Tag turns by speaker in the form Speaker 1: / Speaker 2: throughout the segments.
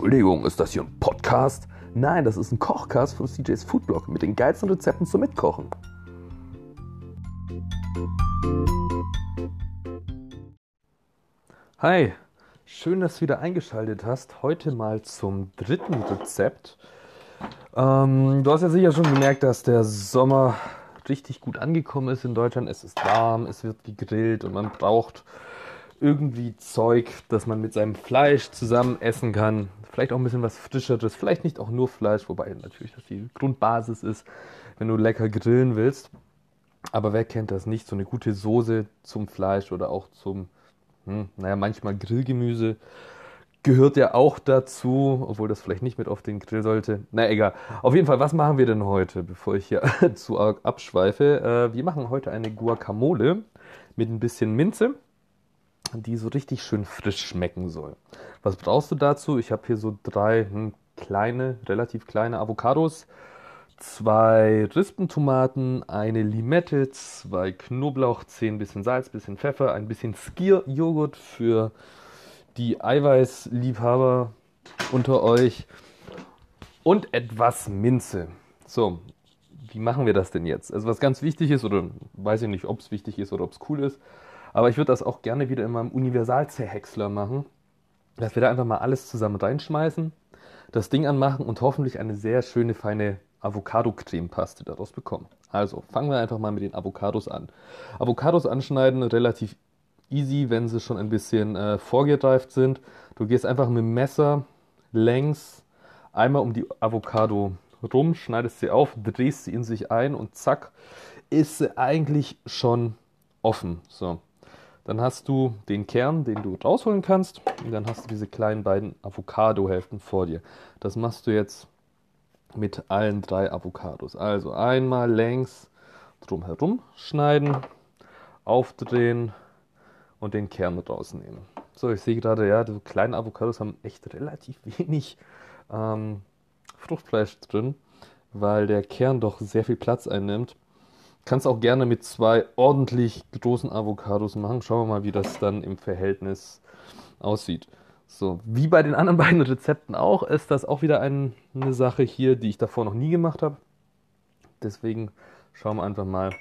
Speaker 1: Entschuldigung, ist das hier ein Podcast? Nein, das ist ein Kochcast von CJ's Foodblog mit den geilsten Rezepten zum Mitkochen. Hi, schön, dass du wieder eingeschaltet hast. Heute mal zum dritten Rezept. Ähm, du hast ja sicher schon gemerkt, dass der Sommer richtig gut angekommen ist in Deutschland. Es ist warm, es wird gegrillt und man braucht irgendwie Zeug, das man mit seinem Fleisch zusammen essen kann. Vielleicht auch ein bisschen was Frischeres, vielleicht nicht auch nur Fleisch, wobei natürlich das die Grundbasis ist, wenn du lecker grillen willst. Aber wer kennt das nicht? So eine gute Soße zum Fleisch oder auch zum, hm, naja, manchmal Grillgemüse gehört ja auch dazu, obwohl das vielleicht nicht mit auf den Grill sollte. Na egal. Auf jeden Fall, was machen wir denn heute, bevor ich hier zu arg abschweife? Äh, wir machen heute eine Guacamole mit ein bisschen Minze die so richtig schön frisch schmecken soll. Was brauchst du dazu? Ich habe hier so drei hm, kleine, relativ kleine Avocados, zwei Rispentomaten, eine Limette, zwei Knoblauchzehen, bisschen Salz, bisschen Pfeffer, ein bisschen Skier-Joghurt für die Eiweißliebhaber unter euch und etwas Minze. So, wie machen wir das denn jetzt? Also was ganz wichtig ist, oder weiß ich nicht, ob es wichtig ist oder ob es cool ist, aber ich würde das auch gerne wieder in meinem Universalzerhäcksler machen, dass wir da einfach mal alles zusammen reinschmeißen, das Ding anmachen und hoffentlich eine sehr schöne, feine Avocado-Creme-Paste daraus bekommen. Also fangen wir einfach mal mit den Avocados an. Avocados anschneiden relativ easy, wenn sie schon ein bisschen äh, vorgereift sind. Du gehst einfach mit dem Messer längs einmal um die Avocado rum, schneidest sie auf, drehst sie in sich ein und zack, ist sie eigentlich schon offen. So. Dann hast du den Kern, den du rausholen kannst. Und dann hast du diese kleinen beiden Avocado-Hälften vor dir. Das machst du jetzt mit allen drei Avocados. Also einmal längs drumherum schneiden, aufdrehen und den Kern rausnehmen. So, ich sehe gerade, ja, die kleinen Avocados haben echt relativ wenig ähm, Fruchtfleisch drin, weil der Kern doch sehr viel Platz einnimmt. Kannst auch gerne mit zwei ordentlich großen Avocados machen. Schauen wir mal, wie das dann im Verhältnis aussieht. So, wie bei den anderen beiden Rezepten auch, ist das auch wieder ein, eine Sache hier, die ich davor noch nie gemacht habe. Deswegen schauen wir einfach mal,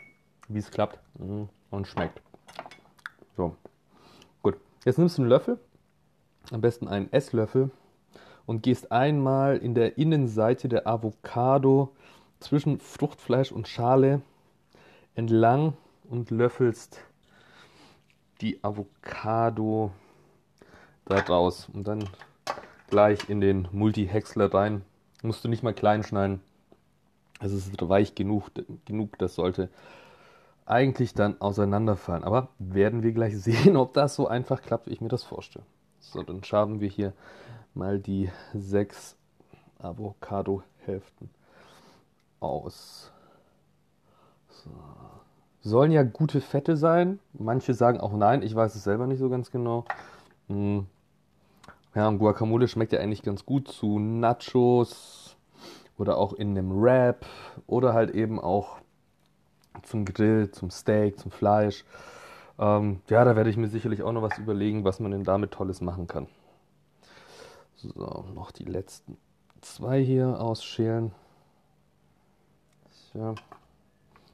Speaker 1: wie es klappt mhm, und schmeckt. So, gut. Jetzt nimmst du einen Löffel, am besten einen Esslöffel, und gehst einmal in der Innenseite der Avocado zwischen Fruchtfleisch und Schale entlang und löffelst die Avocado da draus und dann gleich in den Multi-Häcksler rein. Musst du nicht mal klein schneiden. Es ist weich genug, genug, das sollte eigentlich dann auseinanderfallen. Aber werden wir gleich sehen, ob das so einfach klappt, wie ich mir das vorstelle. So, dann schaben wir hier mal die sechs Avocado-Hälften aus. So. Sollen ja gute Fette sein. Manche sagen auch nein. Ich weiß es selber nicht so ganz genau. Hm. Ja, Guacamole schmeckt ja eigentlich ganz gut zu Nachos oder auch in einem Wrap oder halt eben auch zum Grill, zum Steak, zum Fleisch. Ähm, ja, da werde ich mir sicherlich auch noch was überlegen, was man denn damit Tolles machen kann. So, noch die letzten zwei hier ausschälen. Ja.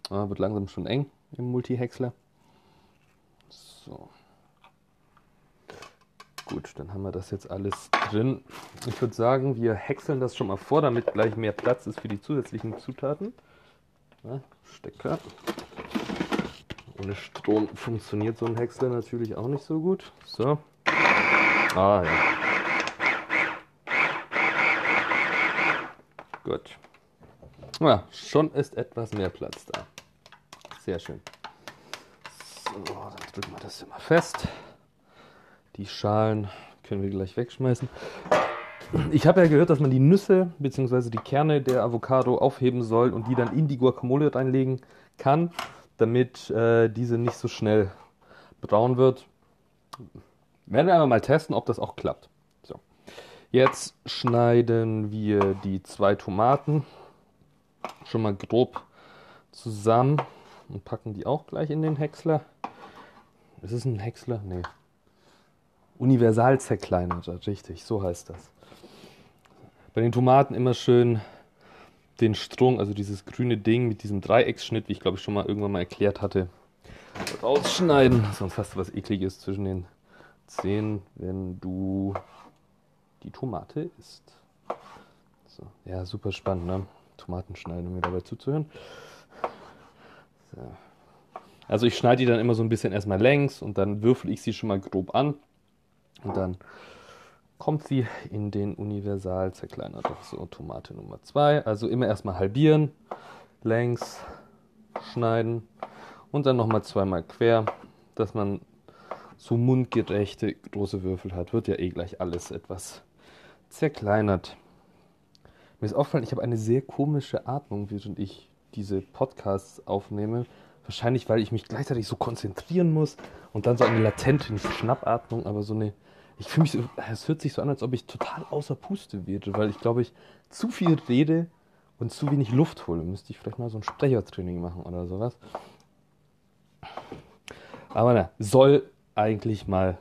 Speaker 1: Ah, wird langsam schon eng im Multi-Häcksler. So. Gut, dann haben wir das jetzt alles drin. Ich würde sagen, wir häckseln das schon mal vor, damit gleich mehr Platz ist für die zusätzlichen Zutaten. Ja, Stecker. Ohne Strom funktioniert so ein Häcksler natürlich auch nicht so gut. So. Ah ja. Gut. Ja, schon ist etwas mehr Platz da. Sehr schön. So, dann drücken wir das immer fest. Die Schalen können wir gleich wegschmeißen. Ich habe ja gehört, dass man die Nüsse bzw. die Kerne der Avocado aufheben soll und die dann in die Guacamole reinlegen kann, damit äh, diese nicht so schnell braun wird. Werden wir einfach mal testen, ob das auch klappt. So. Jetzt schneiden wir die zwei Tomaten schon mal grob zusammen und packen die auch gleich in den Häcksler. Ist es ein Häcksler? Nee. Universal zerkleinert, richtig, so heißt das. Bei den Tomaten immer schön den Strunk, also dieses grüne Ding mit diesem Dreiecksschnitt, wie ich glaube ich schon mal irgendwann mal erklärt hatte, rausschneiden. Sonst hast du was ekliges zwischen den Zähnen, wenn du die Tomate isst. So. Ja, super spannend, ne? Tomaten schneiden, um mir dabei zuzuhören. So. Also ich schneide die dann immer so ein bisschen erstmal längs und dann würfel ich sie schon mal grob an. Und dann kommt sie in den Universal zerkleinert. So, Tomate Nummer 2. Also immer erstmal halbieren, längs schneiden und dann nochmal zweimal quer, dass man so mundgerechte große Würfel hat. Wird ja eh gleich alles etwas zerkleinert. Mir ist aufgefallen, ich habe eine sehr komische Atmung, während ich diese Podcasts aufnehme. Wahrscheinlich, weil ich mich gleichzeitig so konzentrieren muss und dann so eine latente Schnappatmung, aber so eine. Ich fühle mich so, es hört sich so an, als ob ich total außer Puste wäre, weil ich glaube, ich zu viel rede und zu wenig Luft hole. Müsste ich vielleicht mal so ein Sprechertraining machen oder sowas. Aber na, soll eigentlich mal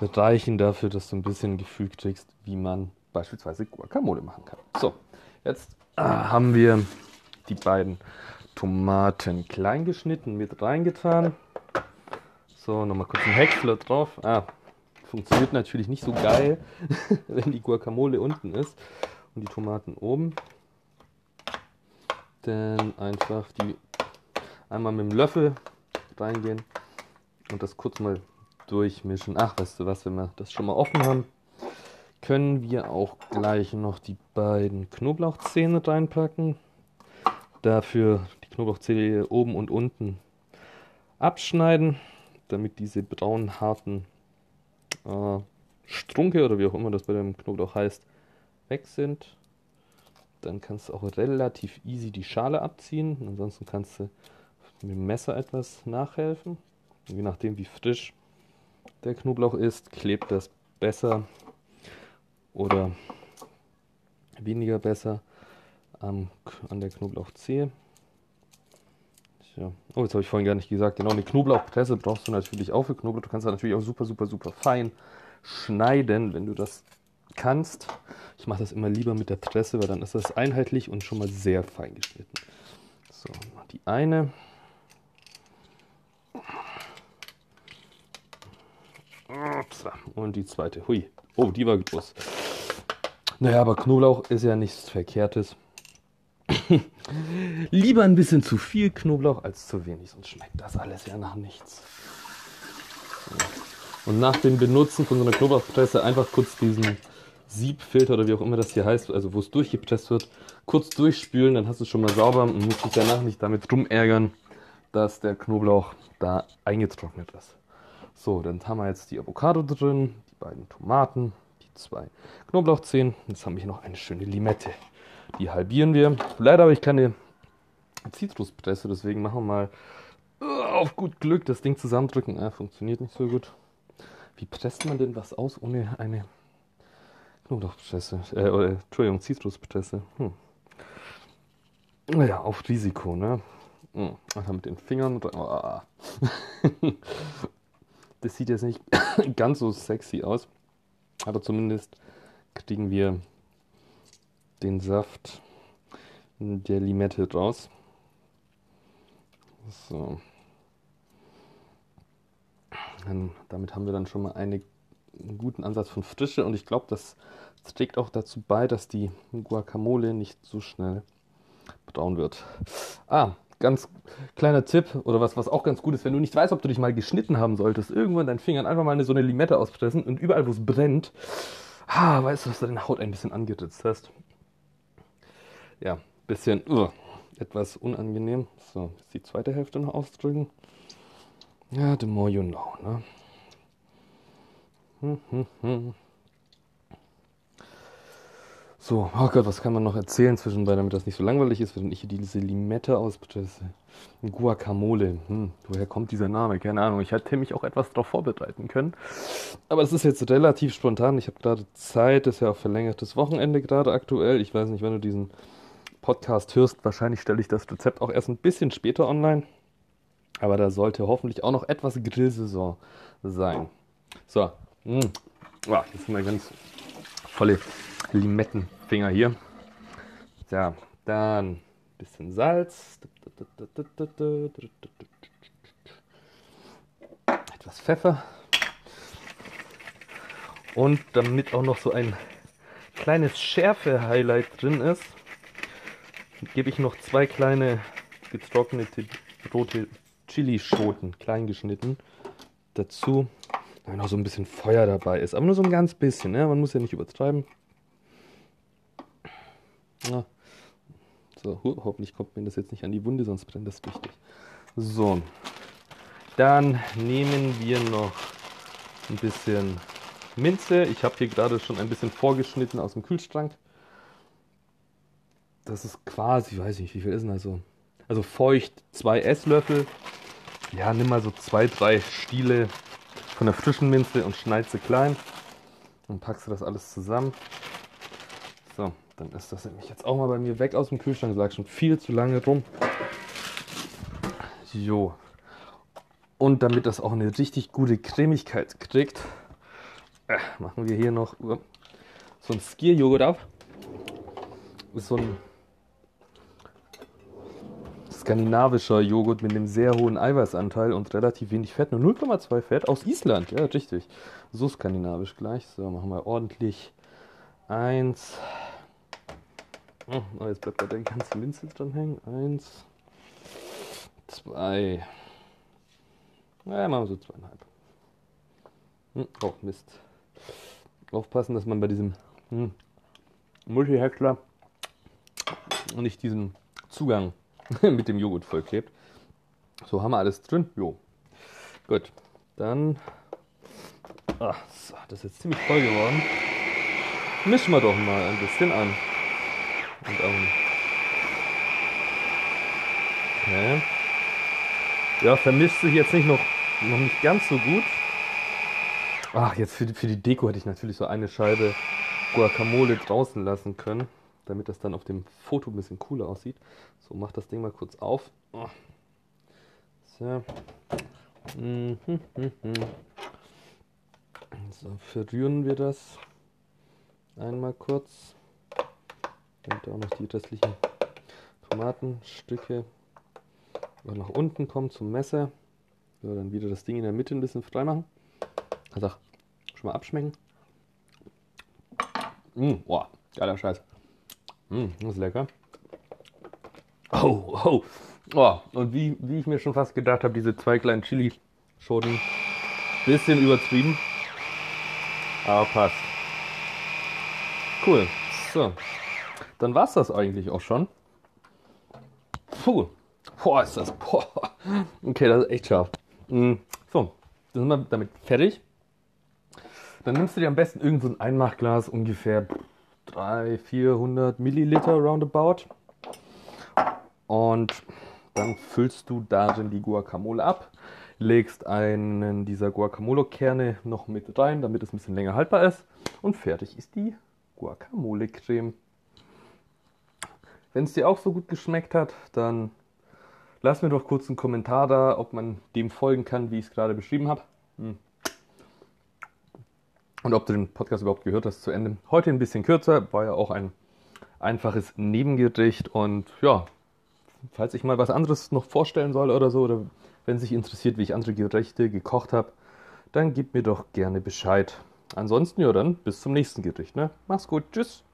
Speaker 1: reichen dafür, dass du ein bisschen Gefühl kriegst, wie man beispielsweise Guacamole machen kann. So, jetzt äh, haben wir die beiden Tomaten klein geschnitten mit reingetan. So, nochmal kurz ein Häcksler drauf. Ah, funktioniert natürlich nicht so geil, wenn die Guacamole unten ist und die Tomaten oben. Dann einfach die einmal mit dem Löffel reingehen und das kurz mal durchmischen. Ach, weißt du was, wenn wir das schon mal offen haben, können wir auch gleich noch die beiden Knoblauchzähne reinpacken. Dafür die Knoblauchzähne oben und unten abschneiden, damit diese braunen, harten äh, Strunke oder wie auch immer das bei dem Knoblauch heißt, weg sind. Dann kannst du auch relativ easy die Schale abziehen. Ansonsten kannst du mit dem Messer etwas nachhelfen. Je nachdem, wie frisch der Knoblauch ist, klebt das besser oder weniger besser am, an der Knoblauchzehe. Tja. Oh, jetzt habe ich vorhin gar nicht gesagt. Genau, eine Knoblauchpresse brauchst du natürlich auch für Knoblauch. Du kannst da natürlich auch super, super, super fein schneiden, wenn du das kannst. Ich mache das immer lieber mit der Presse, weil dann ist das einheitlich und schon mal sehr fein geschnitten. So, die eine. Und die zweite. Hui. Oh, die war groß. Naja, aber Knoblauch ist ja nichts Verkehrtes. Lieber ein bisschen zu viel Knoblauch als zu wenig, sonst schmeckt das alles ja nach nichts. Und nach dem Benutzen von so einer Knoblauchpresse einfach kurz diesen Siebfilter oder wie auch immer das hier heißt, also wo es durchgepresst wird, kurz durchspülen, dann hast du es schon mal sauber und musst dich danach nicht damit rumärgern, dass der Knoblauch da eingetrocknet ist. So, dann haben wir jetzt die Avocado drin, die beiden Tomaten, zwei Knoblauchzehen. Jetzt haben wir hier noch eine schöne Limette. Die halbieren wir. Leider habe ich keine Zitruspresse, deswegen machen wir mal uh, auf gut Glück das Ding zusammendrücken. Ah, funktioniert nicht so gut. Wie presst man denn was aus ohne eine Knoblauchpresse? Äh, oder, Entschuldigung, Zitruspresse. Hm. Naja, auf Risiko, ne? Hm. Einfach mit den Fingern. Oh. das sieht jetzt nicht ganz so sexy aus. Aber zumindest kriegen wir den Saft der Limette raus. So. Dann, damit haben wir dann schon mal eine, einen guten Ansatz von Frische und ich glaube, das trägt auch dazu bei, dass die Guacamole nicht so schnell braun wird. Ah, ganz kleiner Tipp oder was, was auch ganz gut ist, wenn du nicht weißt, ob du dich mal geschnitten haben solltest, irgendwann deinen Fingern einfach mal eine, so eine Limette auspressen und überall, wo es brennt, ah, weißt du, dass du deine Haut ein bisschen angeritzt hast. Ja, bisschen uh, etwas unangenehm. So, jetzt die zweite Hälfte noch ausdrücken. Ja, the more you know, ne? Hm, hm, hm. So, oh Gott, was kann man noch erzählen zwischenbei, damit das nicht so langweilig ist, wenn ich diese Limette auspresse? Guacamole. Hm, woher kommt dieser Name? Keine Ahnung. Ich hätte mich auch etwas darauf vorbereiten können. Aber es ist jetzt relativ spontan. Ich habe gerade Zeit. Das ist ja auch verlängertes Wochenende gerade aktuell. Ich weiß nicht, wenn du diesen Podcast hörst. Wahrscheinlich stelle ich das Rezept auch erst ein bisschen später online. Aber da sollte hoffentlich auch noch etwas Grillsaison sein. So. Hm. Oh, jetzt sind wir ganz volle Limetten Finger hier. Ja, dann ein bisschen Salz. Etwas Pfeffer. Und damit auch noch so ein kleines Schärfe-Highlight drin ist, gebe ich noch zwei kleine getrocknete rote Chilischoten, klein geschnitten, dazu, damit noch so ein bisschen Feuer dabei ist. Aber nur so ein ganz bisschen, ne? man muss ja nicht übertreiben. Ja. So, hoffentlich kommt mir das jetzt nicht an die Wunde, sonst brennt das richtig. So, dann nehmen wir noch ein bisschen Minze. Ich habe hier gerade schon ein bisschen vorgeschnitten aus dem Kühlschrank. Das ist quasi, weiß ich nicht, wie viel ist denn also? Also feucht zwei Esslöffel. Ja, nimm mal so zwei, drei Stiele von der frischen Minze und schneid sie klein. Und packst du das alles zusammen. So, dann ist das nämlich jetzt auch mal bei mir weg aus dem Kühlschrank. Lag schon viel zu lange rum. Jo. Und damit das auch eine richtig gute Cremigkeit kriegt, äh, machen wir hier noch so ein Skier-Joghurt auf. So ein skandinavischer Joghurt mit einem sehr hohen Eiweißanteil und relativ wenig Fett, nur 0,2 Fett aus Island, ja, richtig. So skandinavisch gleich. So, machen wir ordentlich eins. Oh, jetzt bleibt da der ganze Minze dran hängen. Eins, zwei. Ja, machen wir so zweieinhalb. Hm, oh, Mist aufpassen, dass man bei diesem hm, Multi-Häcksler nicht diesen Zugang mit dem Joghurt vollklebt. So haben wir alles drin. Jo. Gut. Dann. Ach, so, das ist jetzt ziemlich voll geworden. Mischen wir doch mal ein bisschen an. Und um, okay. Ja, vermischt sich jetzt nicht noch, noch nicht ganz so gut. Ach, jetzt für die, für die Deko hätte ich natürlich so eine Scheibe Guacamole draußen lassen können, damit das dann auf dem Foto ein bisschen cooler aussieht. So, mach das Ding mal kurz auf. Oh. So. Mhm, mhm, mhm. So, verrühren wir das einmal kurz, damit auch noch die restlichen Tomatenstücke nach unten kommen zum Messer. So, dann wieder das Ding in der Mitte ein bisschen frei machen. Also schon mal abschmecken. Mmh, boah, geiler Scheiß. Mmh, das ist lecker. Oh, oh, oh. Und wie, wie ich mir schon fast gedacht habe, diese zwei kleinen Chili-Schoten. Bisschen übertrieben. Aber passt. Cool. So. Dann war es das eigentlich auch schon. Puh. Boah, ist das. Boah. Okay, das ist echt scharf. Mm, so. Dann sind wir damit fertig. Dann nimmst du dir am besten irgend so ein Einmachglas, ungefähr 300, 400 Milliliter roundabout. Und dann füllst du darin die Guacamole ab, legst einen dieser Guacamole-Kerne noch mit rein, damit es ein bisschen länger haltbar ist. Und fertig ist die Guacamole-Creme. Wenn es dir auch so gut geschmeckt hat, dann lass mir doch kurz einen Kommentar da, ob man dem folgen kann, wie ich es gerade beschrieben habe. Hm. Und ob du den Podcast überhaupt gehört hast zu Ende. Heute ein bisschen kürzer, war ja auch ein einfaches Nebengericht. Und ja, falls ich mal was anderes noch vorstellen soll oder so, oder wenn sich interessiert, wie ich andere Gerichte gekocht habe, dann gib mir doch gerne Bescheid. Ansonsten ja dann bis zum nächsten Gericht. Ne? Mach's gut, tschüss.